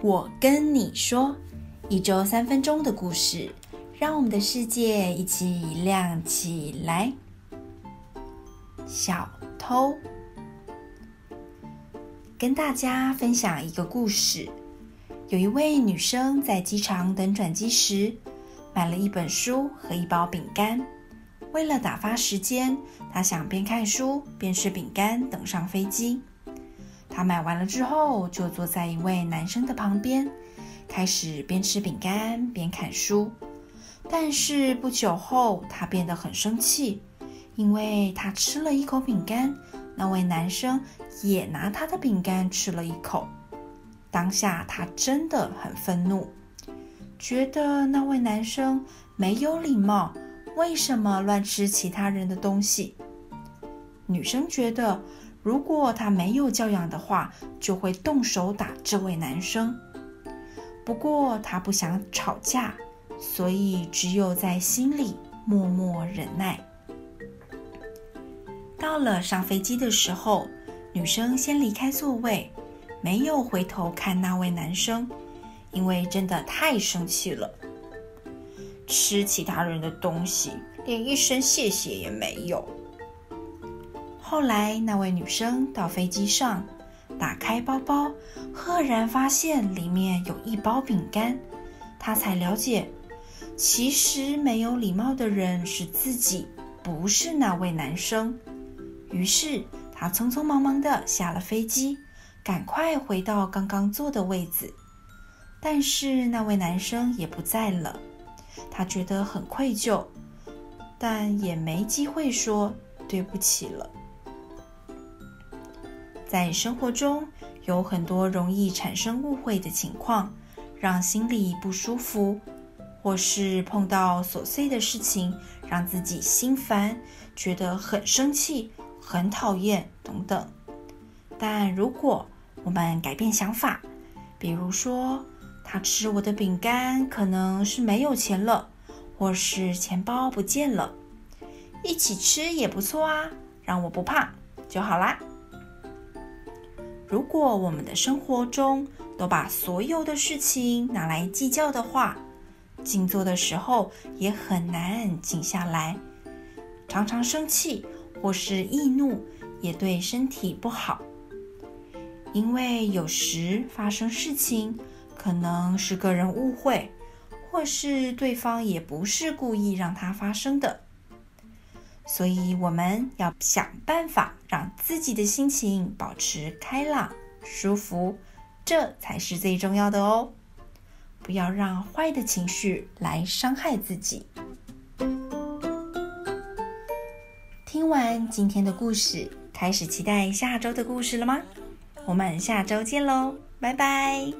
我跟你说，一周三分钟的故事，让我们的世界一起亮起来。小偷，跟大家分享一个故事。有一位女生在机场等转机时，买了一本书和一包饼干。为了打发时间，她想边看书边吃饼干，等上飞机。他买完了之后，就坐在一位男生的旁边，开始边吃饼干边看书。但是不久后，他变得很生气，因为他吃了一口饼干，那位男生也拿他的饼干吃了一口。当下他真的很愤怒，觉得那位男生没有礼貌，为什么乱吃其他人的东西？女生觉得。如果他没有教养的话，就会动手打这位男生。不过他不想吵架，所以只有在心里默默忍耐。到了上飞机的时候，女生先离开座位，没有回头看那位男生，因为真的太生气了。吃其他人的东西，连一声谢谢也没有。后来，那位女生到飞机上，打开包包，赫然发现里面有一包饼干。她才了解，其实没有礼貌的人是自己，不是那位男生。于是，她匆匆忙忙地下了飞机，赶快回到刚刚坐的位子。但是，那位男生也不在了，她觉得很愧疚，但也没机会说对不起了。在生活中，有很多容易产生误会的情况，让心里不舒服，或是碰到琐碎的事情，让自己心烦，觉得很生气、很讨厌等等。但如果我们改变想法，比如说他吃我的饼干可能是没有钱了，或是钱包不见了，一起吃也不错啊，让我不怕就好啦。如果我们的生活中都把所有的事情拿来计较的话，静坐的时候也很难静下来。常常生气或是易怒，也对身体不好。因为有时发生事情，可能是个人误会，或是对方也不是故意让它发生的。所以我们要想办法让自己的心情保持开朗舒服这才是最重要的哦。不要让坏的情绪来伤害自己。听完今天的故事开始期待下周的故事了吗？我们下周见喽拜拜。